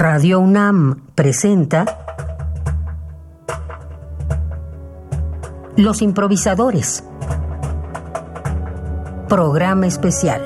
Radio UNAM presenta Los improvisadores. Programa especial.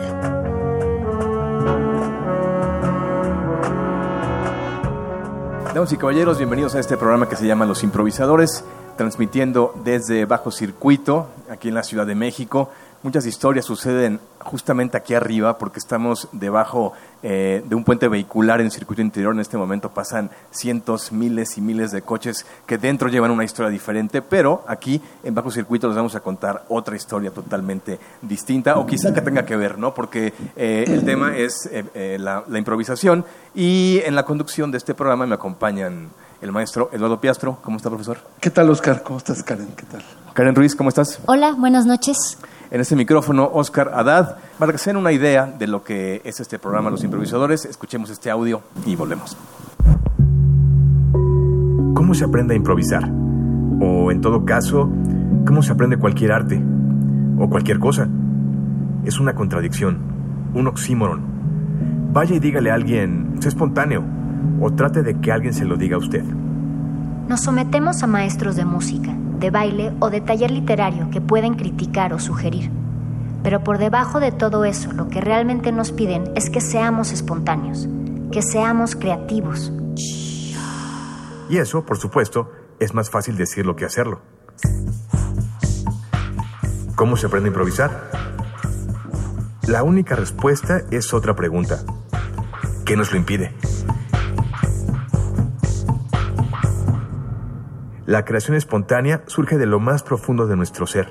Damas y caballeros, bienvenidos a este programa que se llama Los improvisadores, transmitiendo desde Bajo Circuito, aquí en la Ciudad de México. Muchas historias suceden justamente aquí arriba porque estamos debajo eh, de un puente vehicular en el circuito interior. En este momento pasan cientos, miles y miles de coches que dentro llevan una historia diferente, pero aquí en Bajo Circuito les vamos a contar otra historia totalmente distinta o quizá que tenga que ver, ¿no? Porque eh, el tema es eh, la, la improvisación y en la conducción de este programa me acompañan el maestro Eduardo Piastro. ¿Cómo está, profesor? ¿Qué tal, Oscar? ¿Cómo estás, Karen? ¿Qué tal? Karen Ruiz, ¿cómo estás? Hola, buenas noches. En este micrófono, Oscar Haddad. Para que se den una idea de lo que es este programa Los Improvisadores, escuchemos este audio y volvemos. ¿Cómo se aprende a improvisar? O, en todo caso, ¿cómo se aprende cualquier arte? O cualquier cosa. Es una contradicción, un oxímoron. Vaya y dígale a alguien, sé espontáneo, o trate de que alguien se lo diga a usted. Nos sometemos a maestros de música, de baile o de taller literario que pueden criticar o sugerir. Pero por debajo de todo eso, lo que realmente nos piden es que seamos espontáneos, que seamos creativos. Y eso, por supuesto, es más fácil decirlo que hacerlo. ¿Cómo se aprende a improvisar? La única respuesta es otra pregunta. ¿Qué nos lo impide? La creación espontánea surge de lo más profundo de nuestro ser.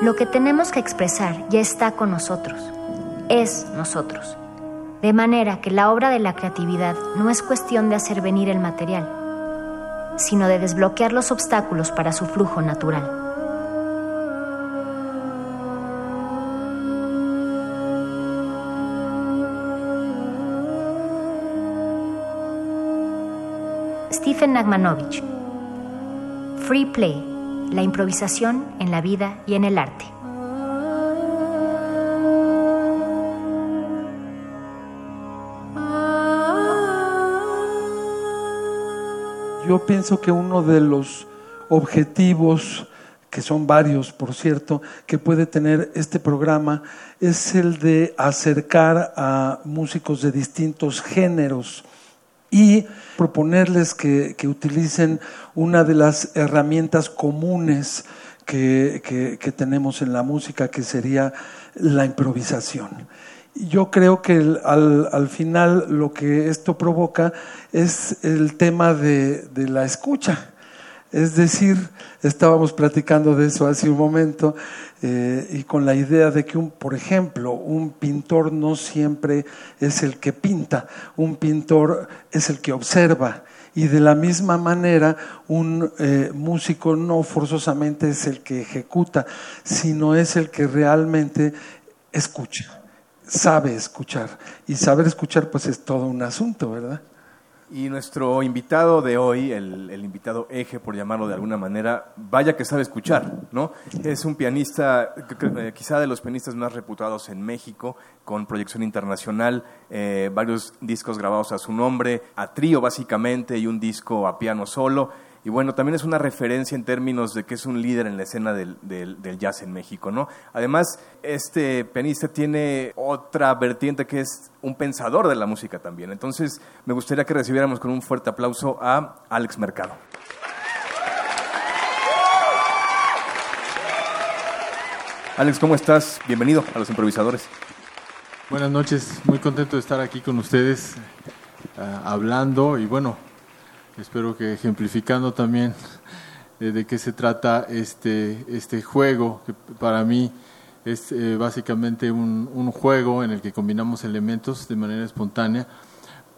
Lo que tenemos que expresar ya está con nosotros, es nosotros. De manera que la obra de la creatividad no es cuestión de hacer venir el material, sino de desbloquear los obstáculos para su flujo natural. Nagmanovich. Free Play, la improvisación en la vida y en el arte. Yo pienso que uno de los objetivos, que son varios, por cierto, que puede tener este programa, es el de acercar a músicos de distintos géneros y proponerles que, que utilicen una de las herramientas comunes que, que, tenemos en la música, que sería la improvisación. Yo creo que al, al, final lo que esto provoca es el tema de, de la escucha. Es decir, estábamos platicando de eso hace un momento eh, y con la idea de que, un, por ejemplo, un pintor no siempre es el que pinta, un pintor es el que observa. Y de la misma manera, un eh, músico no forzosamente es el que ejecuta, sino es el que realmente escucha, sabe escuchar. Y saber escuchar, pues es todo un asunto, ¿verdad? Y nuestro invitado de hoy, el, el, invitado eje, por llamarlo de alguna manera, vaya que sabe escuchar, ¿no? Es un pianista, quizá de los pianistas más reputados en México, con proyección internacional, eh, varios discos grabados a su nombre, a trío básicamente y un disco a piano solo. Y bueno, también es una referencia en términos de que es un líder en la escena del, del, jazz en México, ¿no? Además, este pianista tiene otra vertiente que es un pensador de la música también. Entonces, me gustaría que recibiéramos con un fuerte aplauso a Alex Mercado. Alex, ¿cómo estás? Bienvenido a Los Improvisadores. Buenas noches, muy contento de estar aquí con ustedes uh, hablando y bueno, espero que ejemplificando también de, de qué se trata este, este juego, que para mí es eh, básicamente un, un, juego en el que combinamos elementos de manera espontánea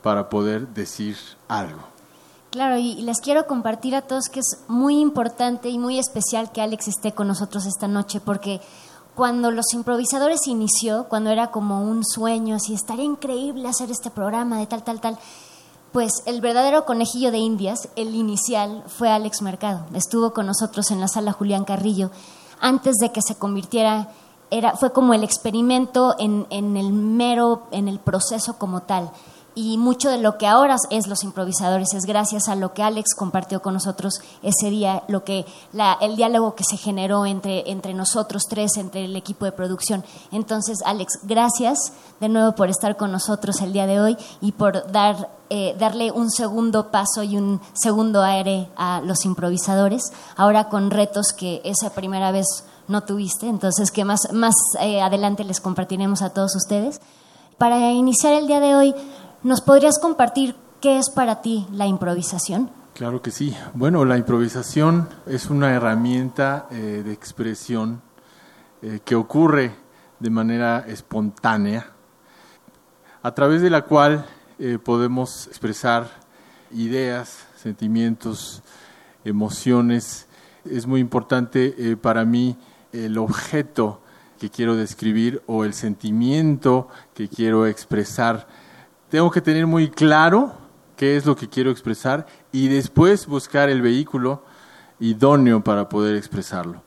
para poder decir algo. Claro, y les quiero compartir a todos que es muy importante y muy especial que Alex esté con nosotros esta noche, porque cuando Los Improvisadores inició, cuando era como un sueño, así estaría increíble hacer este programa de tal, tal, tal, pues el verdadero conejillo de Indias, el inicial, fue Alex Mercado. Estuvo con nosotros en la sala Julián Carrillo antes de que se convirtiera era, fue como el experimento en, en el mero, en el proceso como tal y mucho de lo que ahora es los improvisadores es gracias a lo que Alex compartió con nosotros ese día, lo que la, el diálogo que se generó entre, entre nosotros tres, entre el equipo de producción. Entonces, Alex, gracias de nuevo por estar con nosotros el día de hoy y por dar, eh, darle un segundo paso y un segundo aire a los improvisadores, ahora con retos que esa primera vez no tuviste, entonces que más, más eh, adelante les compartiremos a todos ustedes. Para iniciar el día de hoy, ¿Nos podrías compartir qué es para ti la improvisación? Claro que sí. Bueno, la improvisación es una herramienta eh, de expresión eh, que ocurre de manera espontánea, a través de la cual eh, podemos expresar ideas, sentimientos, emociones. Es muy importante para mí el objeto que quiero describir o el sentimiento que quiero expresar tengo que tener muy claro qué es lo que quiero expresar y después buscar el vehículo idóneo para poder expresarlo.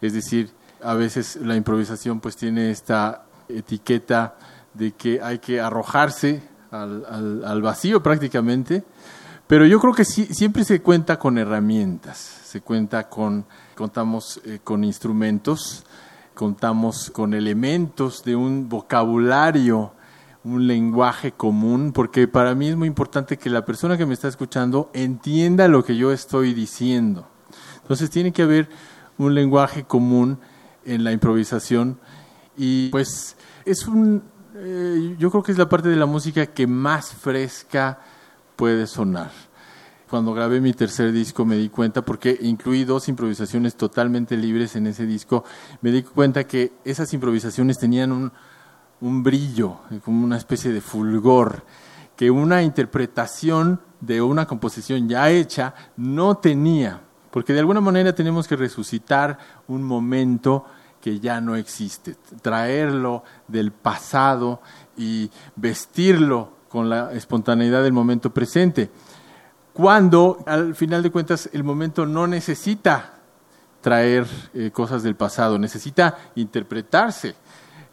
Es decir, a veces la improvisación pues tiene esta etiqueta de que hay que arrojarse al, vacío prácticamente, pero yo creo que sí, siempre se cuenta con herramientas, se cuenta con, contamos eh, con instrumentos, contamos con elementos de un vocabulario un lenguaje común, porque para mí es muy importante que la persona que me está escuchando entienda lo que yo estoy diciendo. Entonces tiene que haber un lenguaje común en la improvisación y pues es un, eh, yo creo que es la parte de la música que más fresca puede sonar. Cuando grabé mi tercer disco me di cuenta, porque incluí dos improvisaciones totalmente libres en ese disco, me di cuenta que esas improvisaciones tenían un, un brillo, como una especie de fulgor, que una interpretación de una composición ya hecha no tenía, porque de alguna manera tenemos que resucitar un momento que ya no existe, traerlo del pasado y vestirlo con la espontaneidad del momento presente. Cuando al final de cuentas el momento no necesita traer eh, cosas del pasado, necesita interpretarse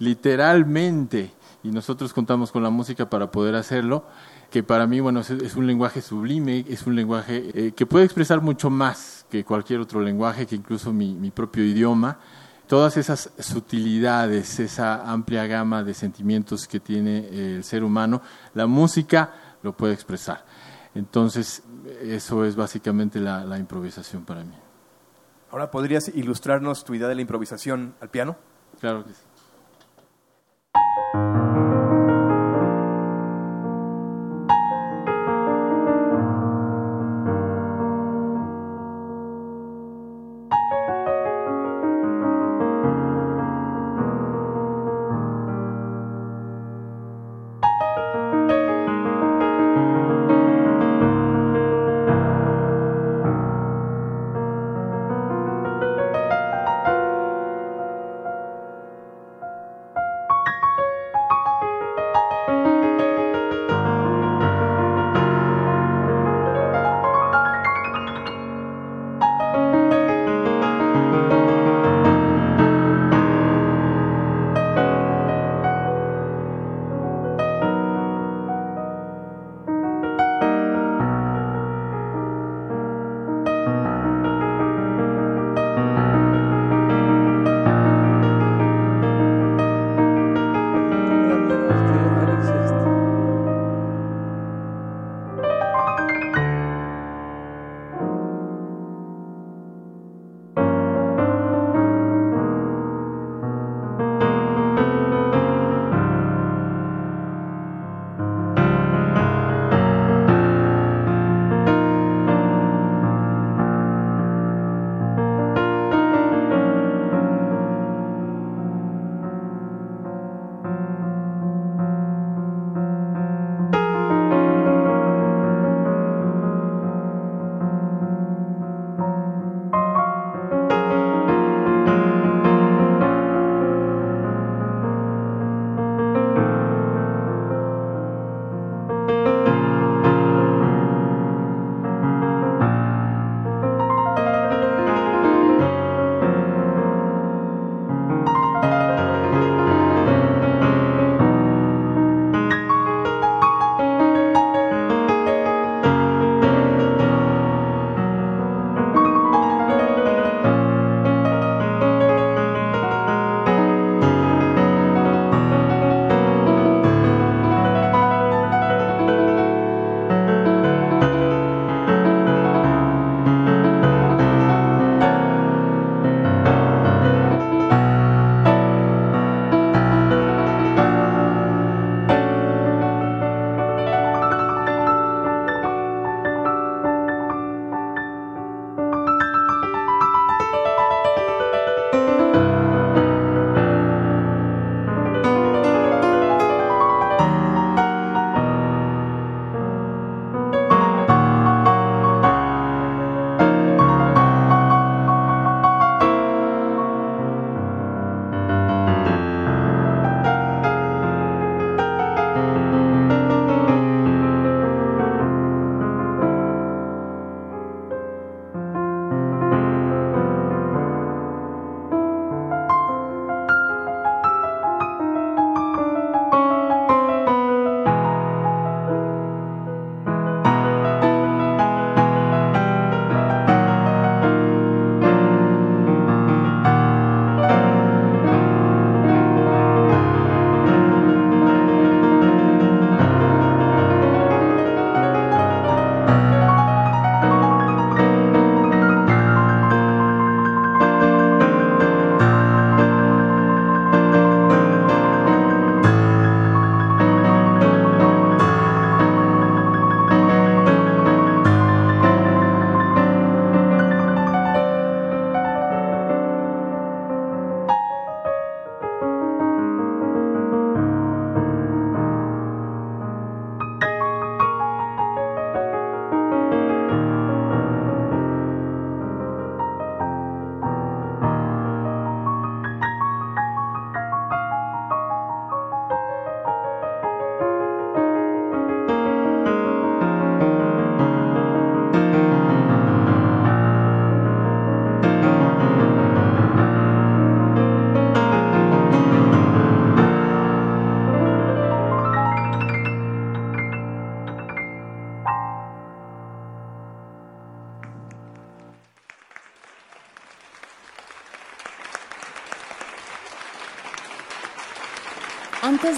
literalmente, y nosotros contamos con la música para poder hacerlo, que para mí, bueno, es, un lenguaje sublime, es un lenguaje eh, que puede expresar mucho más que cualquier otro lenguaje, que incluso mi, mi propio idioma. Todas esas sutilidades, esa amplia gama de sentimientos que tiene el ser humano, la música lo puede expresar. Entonces, eso es básicamente la, la improvisación para mí. Ahora, ¿podrías ilustrarnos tu idea de la improvisación al piano? Claro que sí. Thank you.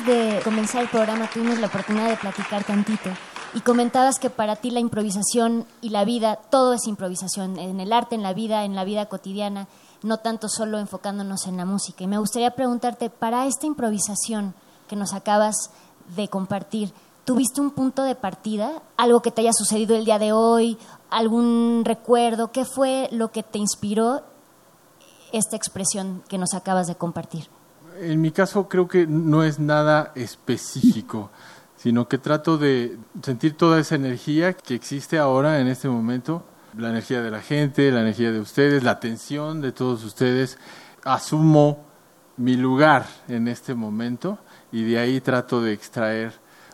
De comenzar el programa tuvimos la oportunidad de platicar tantito y comentabas que para ti la improvisación y la vida, todo es improvisación, en el arte, en la vida, en la vida cotidiana, no tanto solo enfocándonos en la música. Y me gustaría preguntarte, para esta improvisación que nos acabas de compartir, ¿tuviste un punto de partida? ¿Algo que te haya sucedido el día de hoy? ¿Algún recuerdo? ¿Qué fue lo que te inspiró esta expresión que nos acabas de compartir? En mi caso creo que no es nada específico, sino que trato de sentir toda esa energía que existe ahora en este momento, la energía de la gente, la energía de ustedes, la atención de todos ustedes. Asumo mi lugar en este momento y de ahí trato de extraer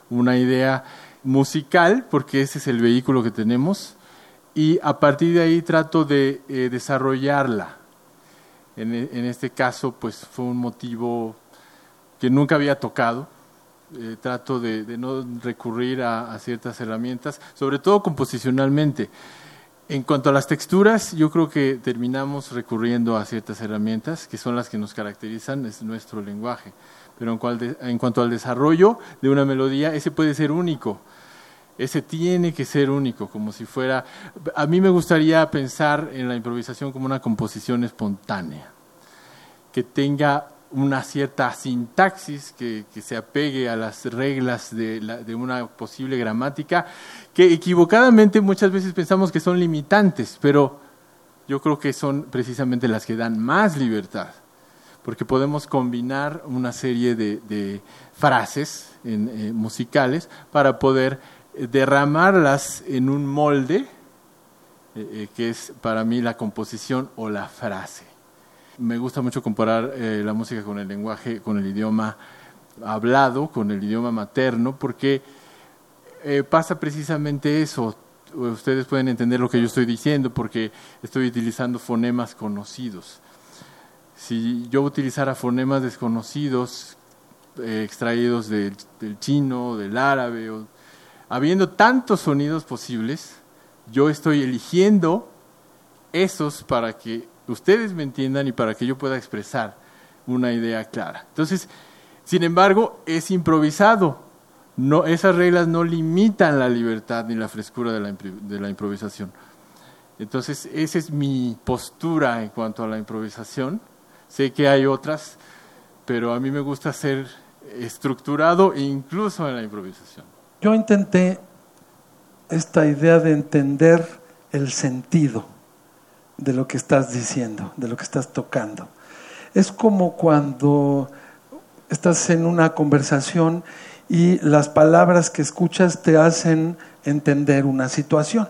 una idea musical, porque ese es el vehículo que tenemos, y a partir de ahí trato de eh, desarrollarla en, en, este caso, pues fue un motivo que nunca había tocado. Eh, trato de, no recurrir a, ciertas herramientas, sobre todo composicionalmente. En cuanto a las texturas, yo creo que terminamos recurriendo a ciertas herramientas que son las que nos caracterizan, es nuestro lenguaje. Pero en, cual en cuanto al desarrollo de una melodía, ese puede ser único ese tiene que ser único, como si fuera... A mí me gustaría pensar en la improvisación como una composición espontánea, que tenga una cierta sintaxis, que, que se apegue a las reglas de, de, una posible gramática, que equivocadamente muchas veces pensamos que son limitantes, pero yo creo que son precisamente las que dan más libertad, porque podemos combinar una serie de, de frases eh, musicales para poder derramarlas en un molde, eh, eh, que es para mí la composición o la frase. Me gusta mucho comparar eh, la música con el lenguaje, con el idioma hablado, con el idioma materno, porque pasa precisamente eso. Ustedes pueden entender lo que yo estoy diciendo porque estoy utilizando fonemas conocidos. Si yo utilizara fonemas desconocidos, extraídos del, del chino, del árabe o habiendo tantos sonidos posibles, yo estoy eligiendo esos para que ustedes me entiendan y para que yo pueda expresar una idea clara. Entonces, sin embargo, es improvisado. No, esas reglas no limitan la libertad ni la frescura de la, de la improvisación. Entonces, esa es mi postura en cuanto a la improvisación. Sé que hay otras, pero a mí me gusta ser estructurado incluso en la improvisación. Yo intenté esta idea de entender el sentido de lo que estás diciendo, de lo que estás tocando. Es como cuando estás en una conversación y las palabras que escuchas te hacen entender una situación.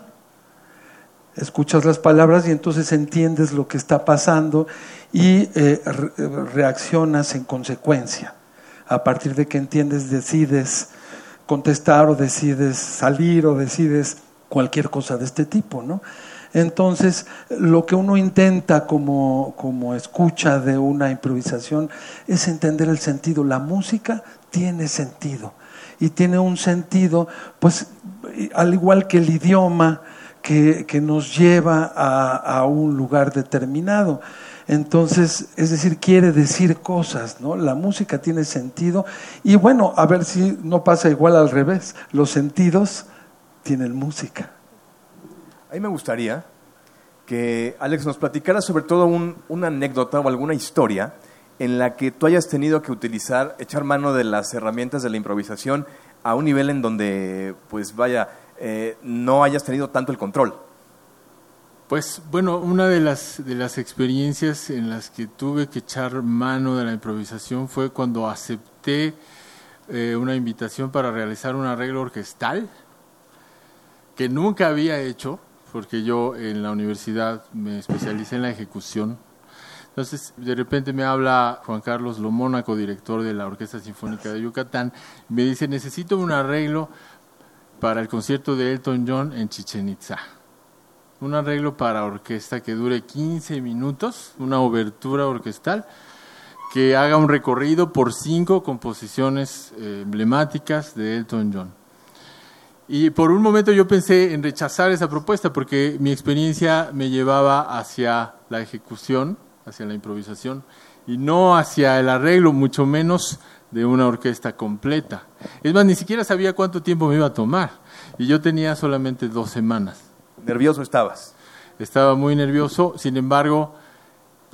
Escuchas las palabras y entonces entiendes lo que está pasando y eh, reaccionas en consecuencia. A partir de que entiendes, decides contestar o decides salir o decides cualquier cosa de este tipo, ¿no? Entonces, lo que uno intenta como, como escucha de una improvisación es entender el sentido. La música tiene sentido y tiene un sentido, pues, al igual que el idioma que, que nos lleva a, a un lugar determinado. Entonces, es decir, quiere decir cosas, ¿no? La música tiene sentido y bueno, a ver si no pasa igual al revés. Los sentidos tienen música. A mí me gustaría que Alex nos platicara sobre todo un, una anécdota o alguna historia en la que tú hayas tenido que utilizar, echar mano de las herramientas de la improvisación a un nivel en donde, pues vaya, eh, no hayas tenido tanto el control. Pues bueno, una de las, de las experiencias en las que tuve que echar mano de la improvisación fue cuando acepté eh, una invitación para realizar un arreglo orquestal que nunca había hecho, porque yo en la universidad me especialicé en la ejecución. Entonces, de repente me habla Juan Carlos Lomónaco, director de la Orquesta Sinfónica de Yucatán, me dice, necesito un arreglo para el concierto de Elton John en Chichen Itza un arreglo para orquesta que dure 15 minutos, una obertura orquestal, que haga un recorrido por cinco composiciones eh, emblemáticas de Elton John. Y por un momento yo pensé en rechazar esa propuesta porque mi experiencia me llevaba hacia la ejecución, hacia la improvisación, y no hacia el arreglo, mucho menos de una orquesta completa. Es más, ni siquiera sabía cuánto tiempo me iba a tomar. Y yo tenía solamente dos semanas. ¿Nervioso estabas? Estaba muy nervioso, sin embargo,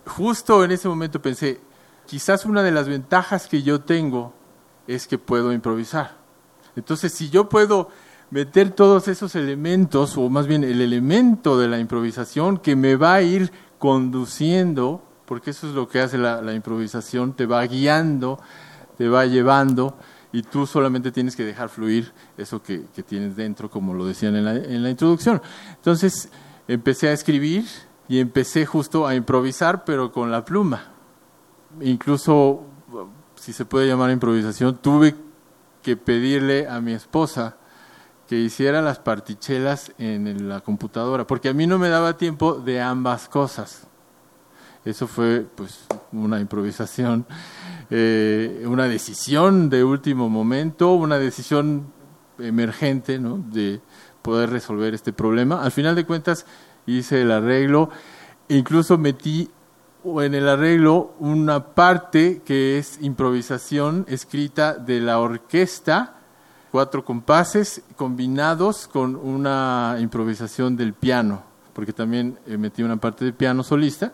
justo en ese momento pensé, quizás una de las ventajas que yo tengo es que puedo improvisar. Entonces, si yo puedo meter todos esos elementos, o más bien el elemento de la improvisación que me va a ir conduciendo, porque eso es lo que hace la, improvisación, te va guiando, te va llevando, y tú solamente tienes que dejar fluir eso que, tienes dentro, como lo decían en la, en la introducción. Entonces, empecé a escribir y empecé justo a improvisar, pero con la pluma. Incluso, si se puede llamar improvisación, tuve que pedirle a mi esposa que hiciera las partichelas en la computadora, porque a mí no me daba tiempo de ambas cosas. Eso fue pues una improvisación, eh, una decisión de último momento, una decisión emergente de poder resolver este problema. Al final de cuentas hice el arreglo, incluso metí en el arreglo una parte que es improvisación escrita de la orquesta cuatro compases combinados con una improvisación del piano, porque también eh, metí una parte de piano solista,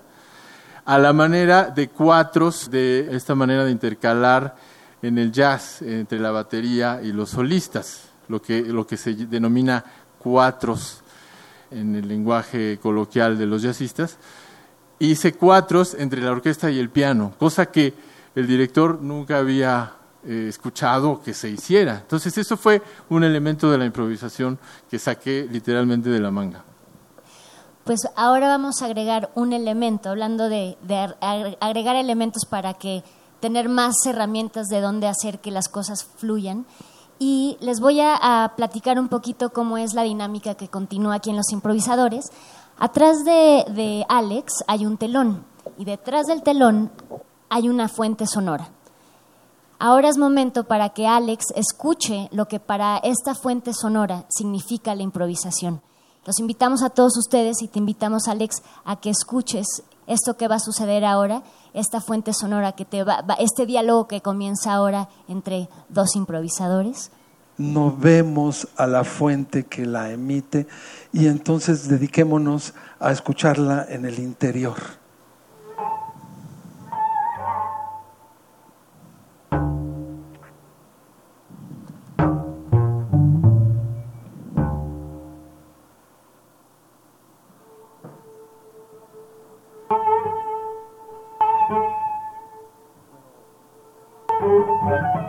a la manera de cuatros, de esta manera de intercalar en el jazz entre la batería y los solistas, lo que, lo que se denomina cuatros en el lenguaje coloquial de los jazzistas. Hice cuatros entre la orquesta y el piano, cosa que el director nunca había eh, escuchado que se hiciera. Entonces eso fue un elemento de la improvisación que saqué literalmente de la manga. Pues ahora vamos a agregar un elemento, hablando de, agregar elementos para que tener más herramientas de dónde hacer que las cosas fluyan. Y les voy a, platicar un poquito cómo es la dinámica que continúa aquí en Los Improvisadores. Atrás de, de Alex hay un telón y detrás del telón hay una fuente sonora. Ahora es momento para que Alex escuche lo que para esta fuente sonora significa la improvisación. Los invitamos a todos ustedes y te invitamos, Alex, a que escuches esto que va a suceder ahora, esta fuente sonora que te va, este diálogo que comienza ahora entre dos improvisadores. No vemos a la fuente que la emite y entonces dediquémonos a escucharla en el interior. Thank you.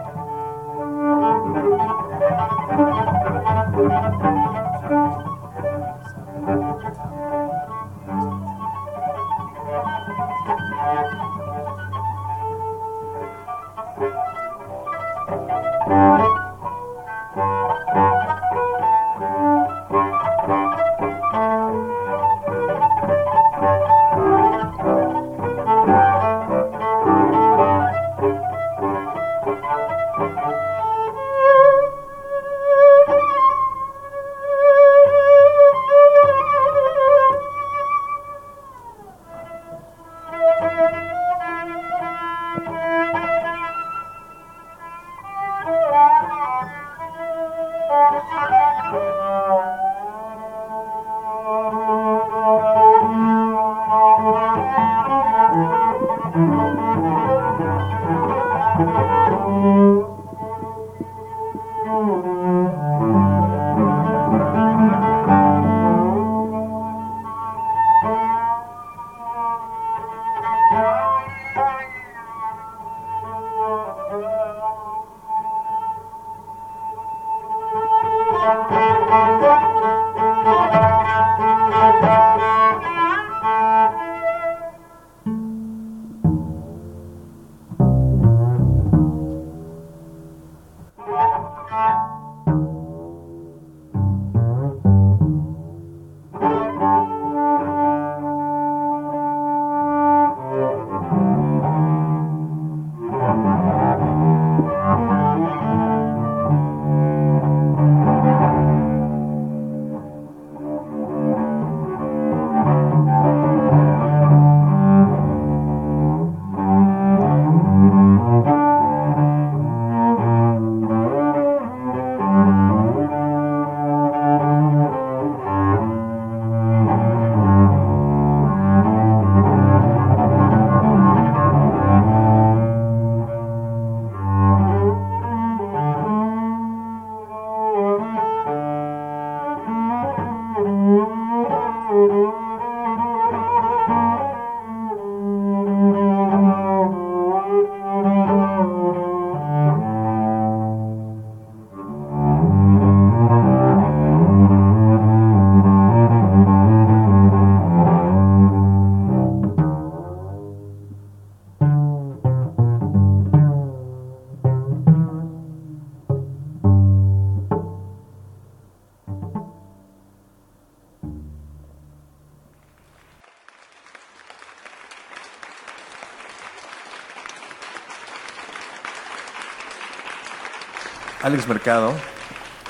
Alex Mercado,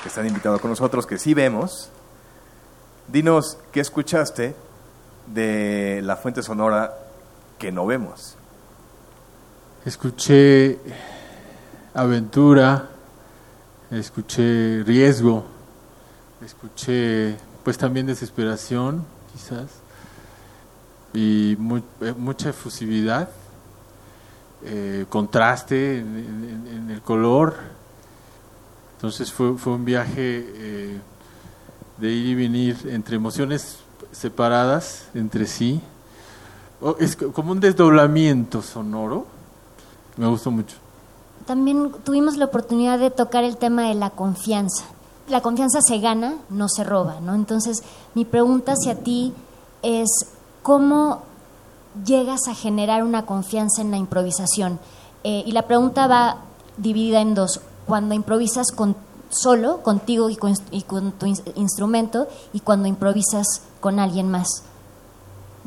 que está invitado con nosotros, que sí vemos. Dinos, ¿qué escuchaste de la fuente sonora que no vemos? Escuché aventura, escuché riesgo, escuché pues también desesperación, quizás, y eh, mucha efusividad, eh, contraste en, el color. Entonces fue, fue un viaje eh, de ir y venir entre emociones separadas entre sí. es como un desdoblamiento sonoro. Me gustó mucho. También tuvimos la oportunidad de tocar el tema de la confianza. La confianza se gana, no se roba, ¿no? Entonces, mi pregunta hacia ti es cómo llegas a generar una confianza en la improvisación. Eh, y la pregunta va dividida en dos. Cuando improvisas con, solo, contigo y con, tu instrumento, y cuando improvisas con alguien más.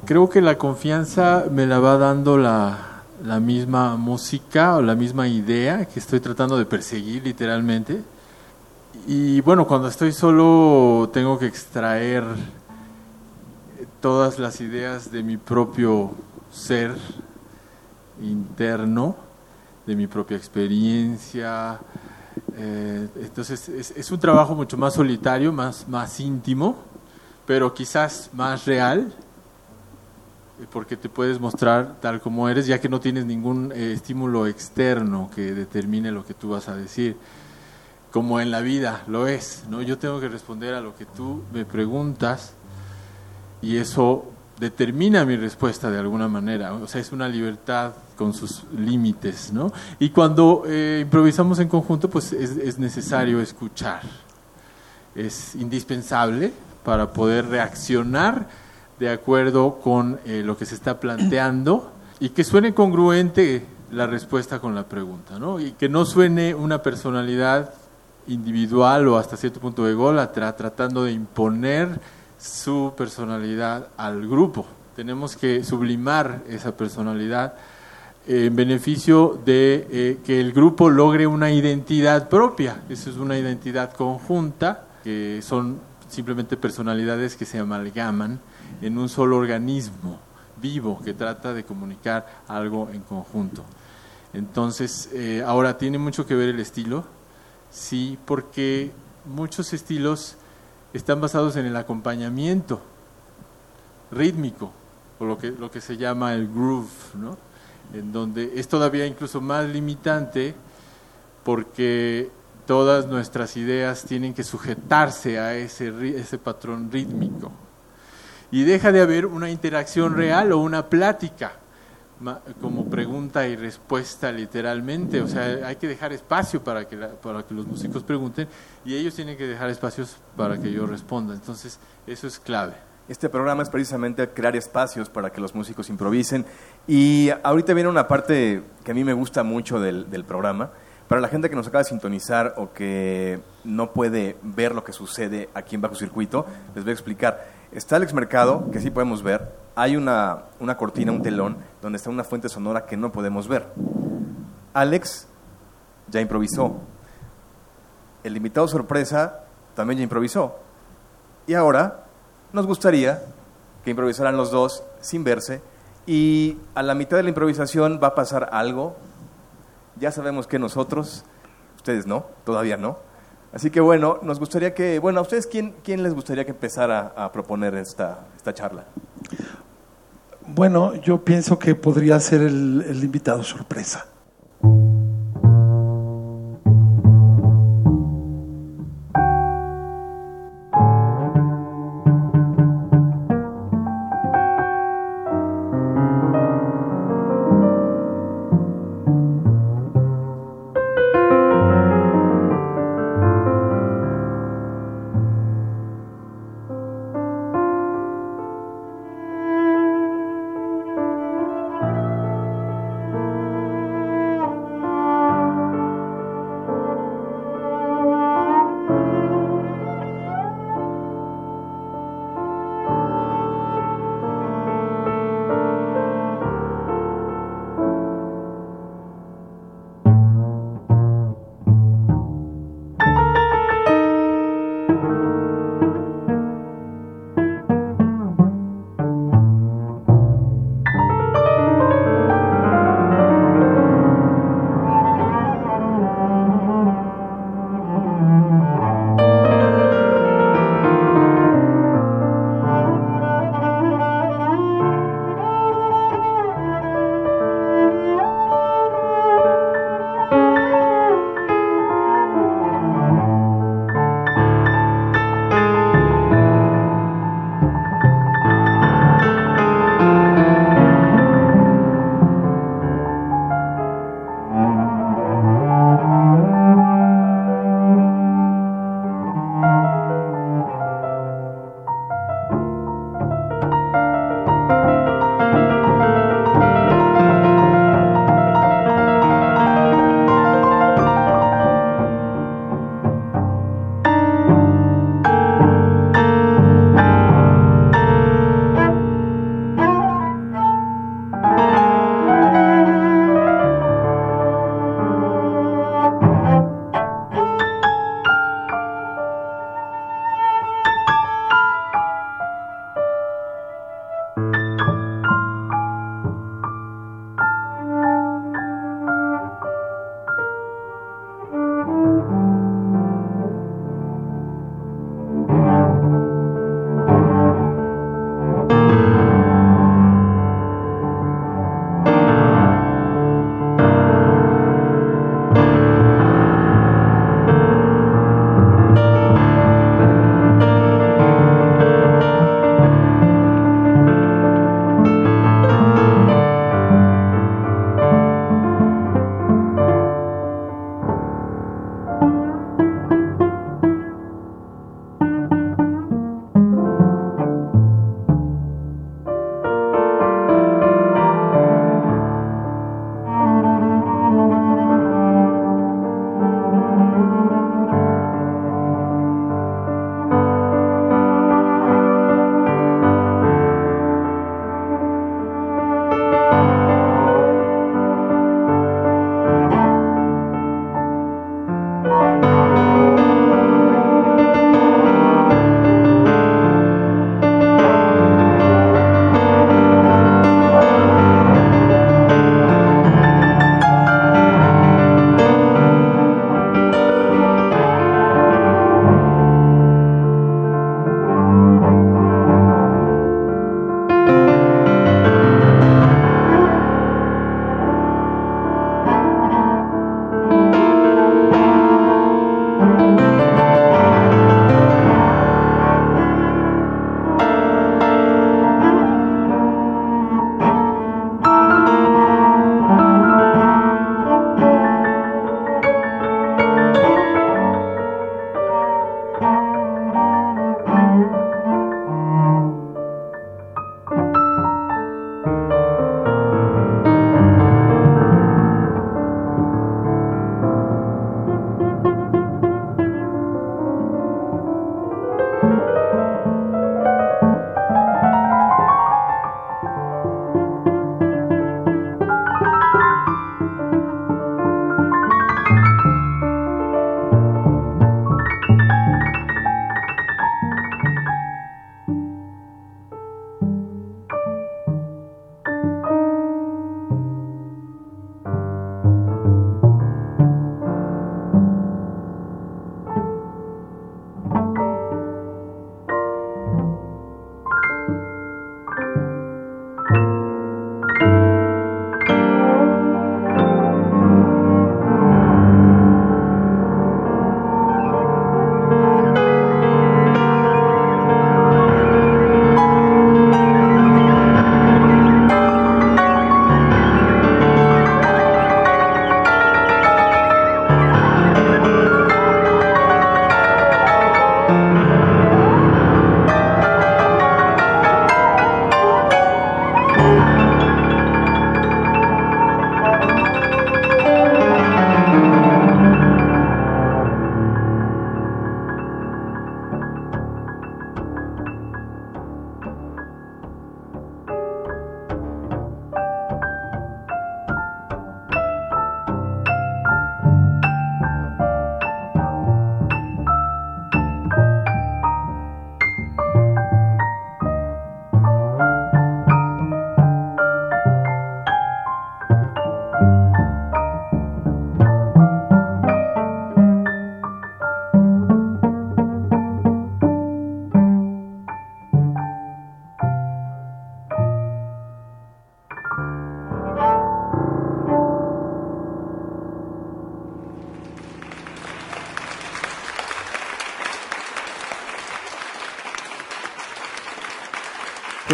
Creo que la confianza me la va dando la misma música o la misma idea que estoy tratando de perseguir literalmente. Y bueno, cuando estoy solo tengo que extraer todas las ideas de mi propio ser interno, de mi propia experiencia. Eh, entonces es, un trabajo mucho más solitario, más, más íntimo, pero quizás más real, porque te puedes mostrar tal como eres, ya que no tienes ningún eh, estímulo externo que determine lo que tú vas a decir como en la vida lo es, ¿no? Yo tengo que responder a lo que tú me preguntas y eso determina mi respuesta de alguna manera. O sea, es una libertad con sus límites, ¿no? Y cuando eh, improvisamos en conjunto, pues es, necesario escuchar. Es indispensable para poder reaccionar de acuerdo con eh, lo que se está planteando y que suene congruente la respuesta con la pregunta, ¿no? Y que no suene una personalidad individual o hasta cierto punto ególatra tratando de imponer su personalidad al grupo. Tenemos que sublimar esa personalidad en beneficio de eh, que el grupo logre una identidad propia. Eso es una identidad conjunta, que son simplemente personalidades que se amalgaman en un solo organismo vivo que trata de comunicar algo en conjunto. Entonces, eh, ahora tiene mucho que ver el estilo, sí, porque muchos estilos están basados en el acompañamiento rítmico, o lo que, lo que se llama el groove, ¿no? en donde es todavía incluso más limitante porque todas nuestras ideas tienen que sujetarse a ese, ese patrón rítmico. Y deja de haber una interacción real o una plática como pregunta y respuesta literalmente, o sea, hay que dejar espacio para que, para que los músicos pregunten y ellos tienen que dejar espacios para que yo responda, entonces eso es clave. Este programa es precisamente crear espacios para que los músicos improvisen y ahorita viene una parte que a mí me gusta mucho del, del programa, para la gente que nos acaba de sintonizar o que no puede ver lo que sucede aquí en Bajo Circuito, les voy a explicar. Está Alex Mercado, que sí podemos ver. Hay una, una cortina, un telón, donde está una fuente sonora que no podemos ver. Alex ya improvisó. El invitado sorpresa también ya improvisó. Y ahora nos gustaría que improvisaran los dos sin verse. Y a la mitad de la improvisación va a pasar algo. Ya sabemos que nosotros, ustedes no, todavía no Así que bueno, nos gustaría que, bueno, ¿a ustedes quién, quién les gustaría que empezara a proponer esta, esta charla? Bueno, yo pienso que podría ser el, el invitado sorpresa.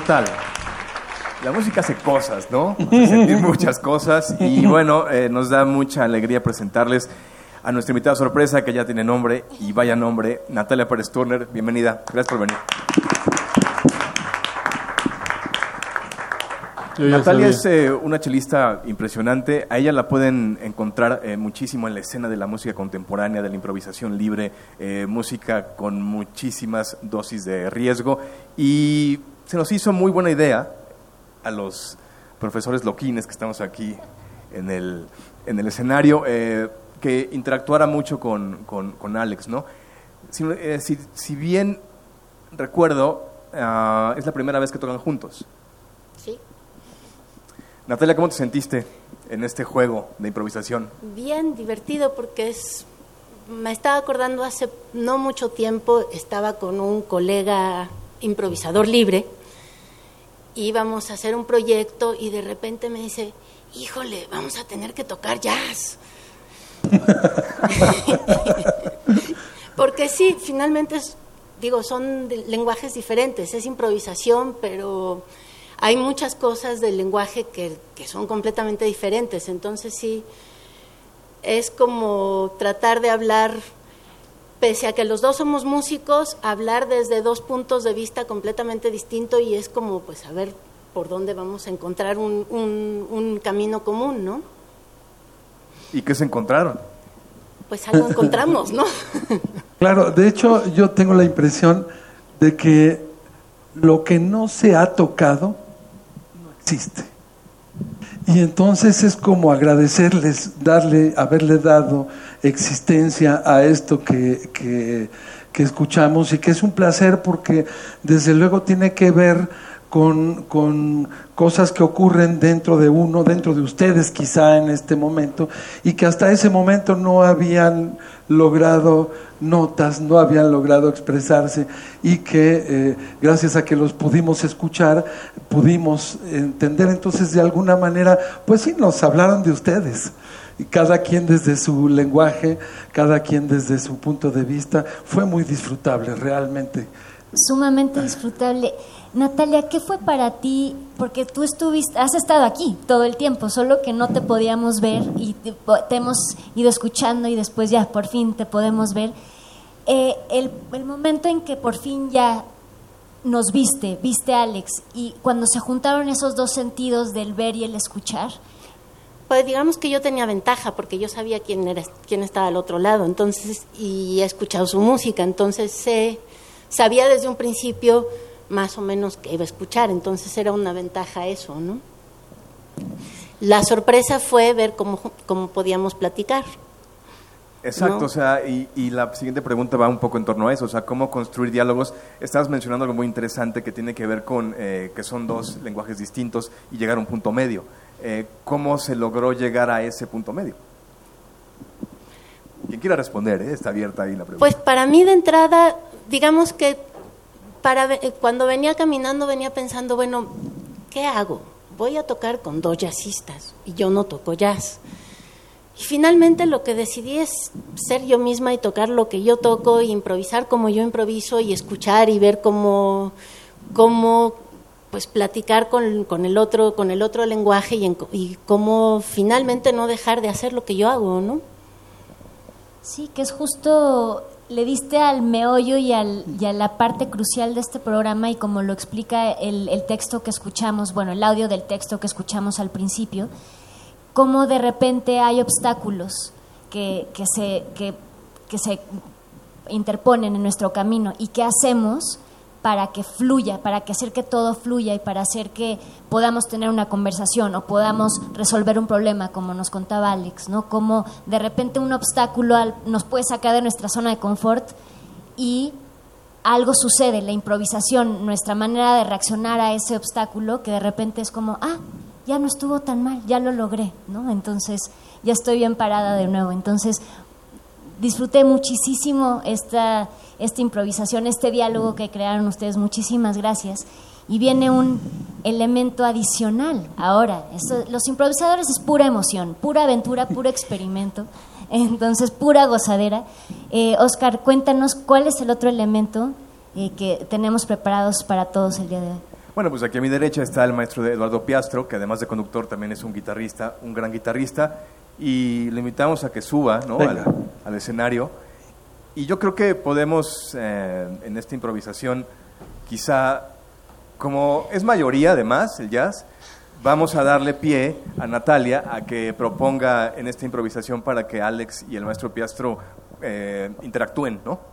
Tal? La música hace cosas, ¿no? Hace sentir muchas cosas y bueno, eh, nos da mucha alegría presentarles a nuestra invitada sorpresa que ya tiene nombre y vaya nombre, Natalia Pérez Turner. Bienvenida, gracias por venir. Natalia es eh, una chelista impresionante. A ella la pueden encontrar eh, muchísimo en la escena de la música contemporánea, de la improvisación libre, eh, música con muchísimas dosis de riesgo. Y se nos hizo muy buena idea a los profesores loquines que estamos aquí en el, en el escenario que interactuara mucho con, con, Alex. ¿no? Si, si, bien recuerdo, ah, es la primera vez que tocan juntos. Sí. Natalia, ¿cómo te sentiste en este juego de improvisación? Bien, divertido porque es me estaba acordando hace no mucho tiempo, estaba con un colega improvisador libre, íbamos a hacer un proyecto y de repente me dice, híjole, vamos a tener que tocar jazz. Porque sí, finalmente, digo, son lenguajes diferentes, es improvisación, pero hay muchas cosas del lenguaje que, son completamente diferentes. Entonces sí, es como tratar de hablar, pese a que los dos somos músicos, hablar desde dos puntos de vista completamente distintos y es como pues saber por dónde vamos a encontrar un, un camino común, ¿no? ¿Y qué se encontraron? Pues algo encontramos, ¿no? claro, de hecho yo tengo la impresión de que lo que no se ha tocado existe. Y entonces es como agradecerles, darle, haberle dado existencia a esto que, que, que, escuchamos y que es un placer porque desde luego tiene que ver con, con, cosas que ocurren dentro de uno, dentro de ustedes quizá en este momento, y que hasta ese momento no habían logrado notas, no habían logrado expresarse y que eh, gracias a que los pudimos escuchar, pudimos entender. Entonces, de alguna manera, pues sí, nos hablaron de ustedes. Cada quien desde su lenguaje, cada quien desde su punto de vista, fue muy disfrutable, realmente. Sumamente disfrutable. Natalia, ¿qué fue para ti? Porque tú estuviste, has estado aquí todo el tiempo, solo que no te podíamos ver y te, hemos ido escuchando y después ya por fin te podemos ver. Eh, el, el, momento en que por fin ya nos viste, viste a Alex, y cuando se juntaron esos dos sentidos del ver y el escuchar. Digamos que yo tenía ventaja porque yo sabía quién era, quién estaba al otro lado, entonces y he escuchado su música, entonces sé, sabía desde un principio más o menos que iba a escuchar, entonces era una ventaja eso, ¿no? La sorpresa fue ver cómo, cómo podíamos platicar. Exacto, o sea, y, y, la siguiente pregunta va un poco en torno a eso, o sea, cómo construir diálogos. Estabas mencionando algo muy interesante que tiene que ver con eh, que son dos lenguajes distintos y llegar a un punto medio. Eh, ¿Cómo se logró llegar a ese punto medio? Quien quiera responder, eh, está abierta ahí la pregunta. Pues para mí de entrada, digamos que para, cuando venía caminando venía pensando, bueno, ¿qué hago? Voy a tocar con dos jazzistas y yo no toco jazz. Y finalmente lo que decidí es ser yo misma y tocar lo que yo toco, e improvisar como yo improviso y escuchar y ver cómo, cómo pues platicar con, con el otro, con el otro lenguaje y, y cómo finalmente no dejar de hacer lo que yo hago, ¿no? Sí, que es justo le diste al meollo y, al, y a la parte crucial de este programa y como lo explica el, el, texto que escuchamos, bueno, el audio del texto que escuchamos al principio, cómo de repente hay obstáculos que, que, se, que, que se interponen en nuestro camino y qué hacemos para que fluya, para que hacer que todo fluya y para hacer que podamos tener una conversación o podamos resolver un problema, como nos contaba Alex, ¿no? Como de repente un obstáculo nos puede sacar de nuestra zona de confort y algo sucede, la improvisación, nuestra manera de reaccionar a ese obstáculo, que de repente es como, ah, ya no estuvo tan mal, ya lo logré, ¿no? Entonces, ya estoy bien parada de nuevo. Entonces, disfruté muchísimo esta esta improvisación, este diálogo que crearon ustedes. Muchísimas gracias. Y viene un elemento adicional ahora. los improvisadores es pura emoción, pura aventura, puro experimento. Entonces, pura gozadera. Eh, Oscar, cuéntanos cuál es el otro elemento eh, que tenemos preparados para todos el día de hoy. Bueno, pues aquí a mi derecha está el maestro Eduardo Piastro, que además de conductor también es un guitarrista, un gran guitarrista, y le invitamos a que suba ¿no? Al escenario. Y yo creo que podemos, eh, en esta improvisación, quizá, como es mayoría además el jazz, vamos a darle pie a Natalia a que proponga en esta improvisación para que Alex y el maestro Piastro eh, interactúen, ¿no?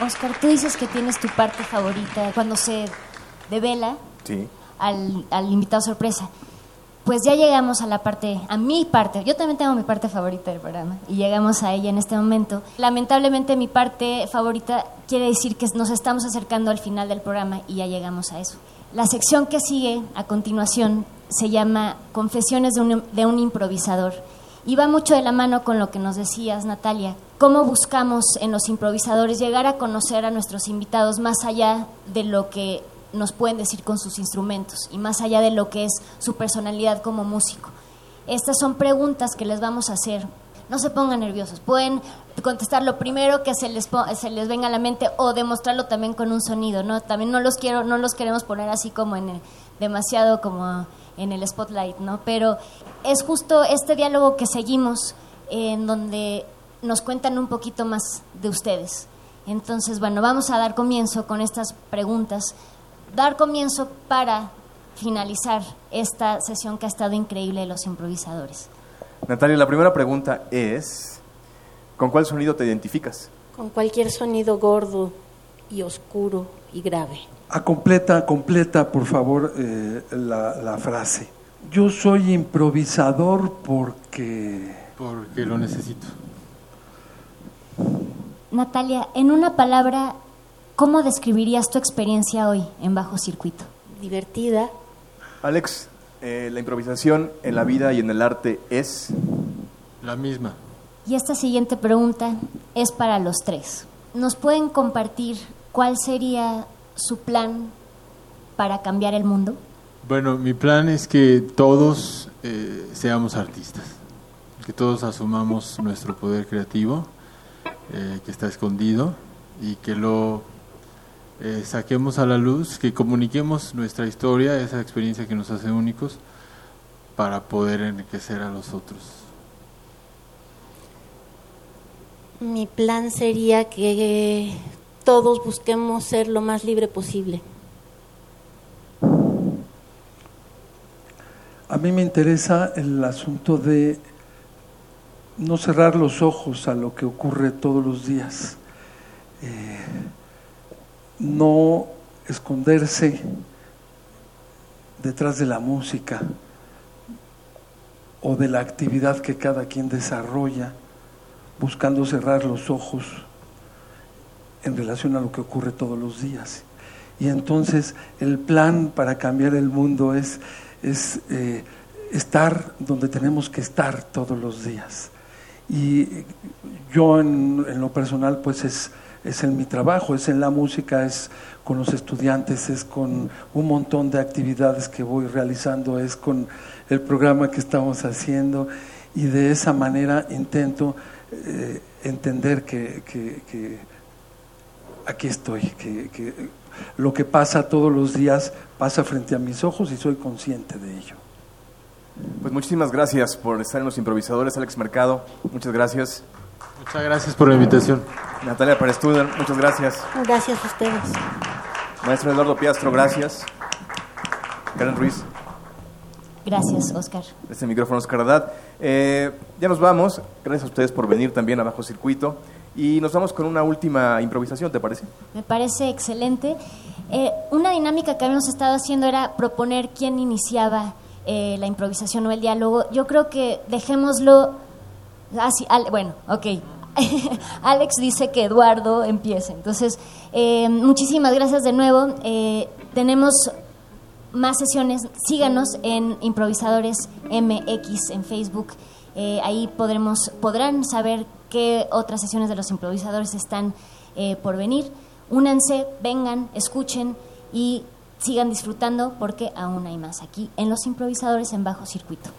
Oscar, tú dices que tienes tu parte favorita cuando se devela Sí. al, al invitado sorpresa. Pues ya llegamos a la parte, a mi parte. Yo también tengo mi parte favorita del programa y llegamos a ella en este momento. Lamentablemente mi parte favorita quiere decir que nos estamos acercando al final del programa y ya llegamos a eso. La sección que sigue a continuación se llama Confesiones de un, de un improvisador y va mucho de la mano con lo que nos decías, Natalia. Cómo buscamos en los improvisadores llegar a conocer a nuestros invitados más allá de lo que nos pueden decir con sus instrumentos y más allá de lo que es su personalidad como músico. Estas son preguntas que les vamos a hacer. No se pongan nerviosos. Pueden contestar lo primero que se les, se les venga a la mente o demostrarlo también con un sonido. ¿no? También no los, quiero, no los queremos poner así como en el- demasiado como en el spotlight, ¿no? Pero es justo este diálogo que seguimos en donde nos cuentan un poquito más de ustedes. Entonces, bueno, vamos a dar comienzo con estas preguntas. Dar comienzo para finalizar esta sesión que ha estado increíble de los improvisadores. Natalia, la primera pregunta es, ¿con cuál sonido te identificas? Con cualquier sonido gordo y oscuro y grave. A completa, completa, por favor, eh, la, la frase. Yo soy improvisador porque... Porque lo necesito. Natalia, en una palabra, ¿cómo describirías tu experiencia hoy en Bajo Circuito? Divertida, Alex, eh, la improvisación en la vida y en el arte es... La misma. Y esta siguiente pregunta es para los tres. ¿Nos pueden compartir cuál sería su plan para cambiar el mundo? Bueno, mi plan es que todos eh, seamos artistas, que todos asumamos nuestro poder creativo eh, que está escondido y que lo eh, saquemos a la luz, que comuniquemos nuestra historia, esa experiencia que nos hace únicos, para poder enriquecer a los otros. mi plan sería que todos busquemos ser lo más libre posible. A mí me interesa el asunto de no cerrar los ojos a lo que ocurre todos los días, Eh, no esconderse detrás de la música o de la actividad que cada quien desarrolla, buscando cerrar los ojos en relación a lo que ocurre todos los días. Y entonces el plan para cambiar el mundo es, es eh, estar donde tenemos que estar todos los días. Y yo en, lo personal pues es, es en mi trabajo, es en la música, es con los estudiantes, es con un montón de actividades que voy realizando, es con el programa que estamos haciendo y de esa manera intento eh, entender que, que- que aquí estoy, que, que lo que pasa todos los días pasa frente a mis ojos y soy consciente de ello. Pues muchísimas gracias por estar en Los Improvisadores, Alex Mercado. Muchas gracias. Muchas gracias por la invitación. Natalia Pérez Tudor, muchas gracias. Gracias a ustedes. Maestro Eduardo Piastro, gracias. Karen Ruiz, Gracias, Oscar. este micrófono es Caradad. Eh, ya nos vamos. Gracias a ustedes por venir también a Bajo Circuito. Y nos vamos con una última improvisación, ¿te parece? Me parece excelente. Eh, una dinámica que habíamos estado haciendo era proponer quién iniciaba eh, la improvisación o el diálogo. Yo creo que dejémoslo así. al- bueno, ok. Alex dice que Eduardo empiece. Entonces, eh, muchísimas gracias de nuevo. Eh, tenemos más sesiones, síganos en Improvisadores MX en Facebook. Eh, ahí podremos, podrán saber qué otras sesiones de los improvisadores están eh, por venir. Únanse, vengan, escuchen y sigan disfrutando porque aún hay más aquí en los improvisadores en bajo circuito.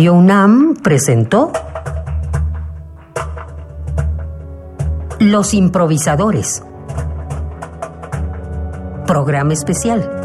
Radio UNAM presentó Los improvisadores. Programa especial.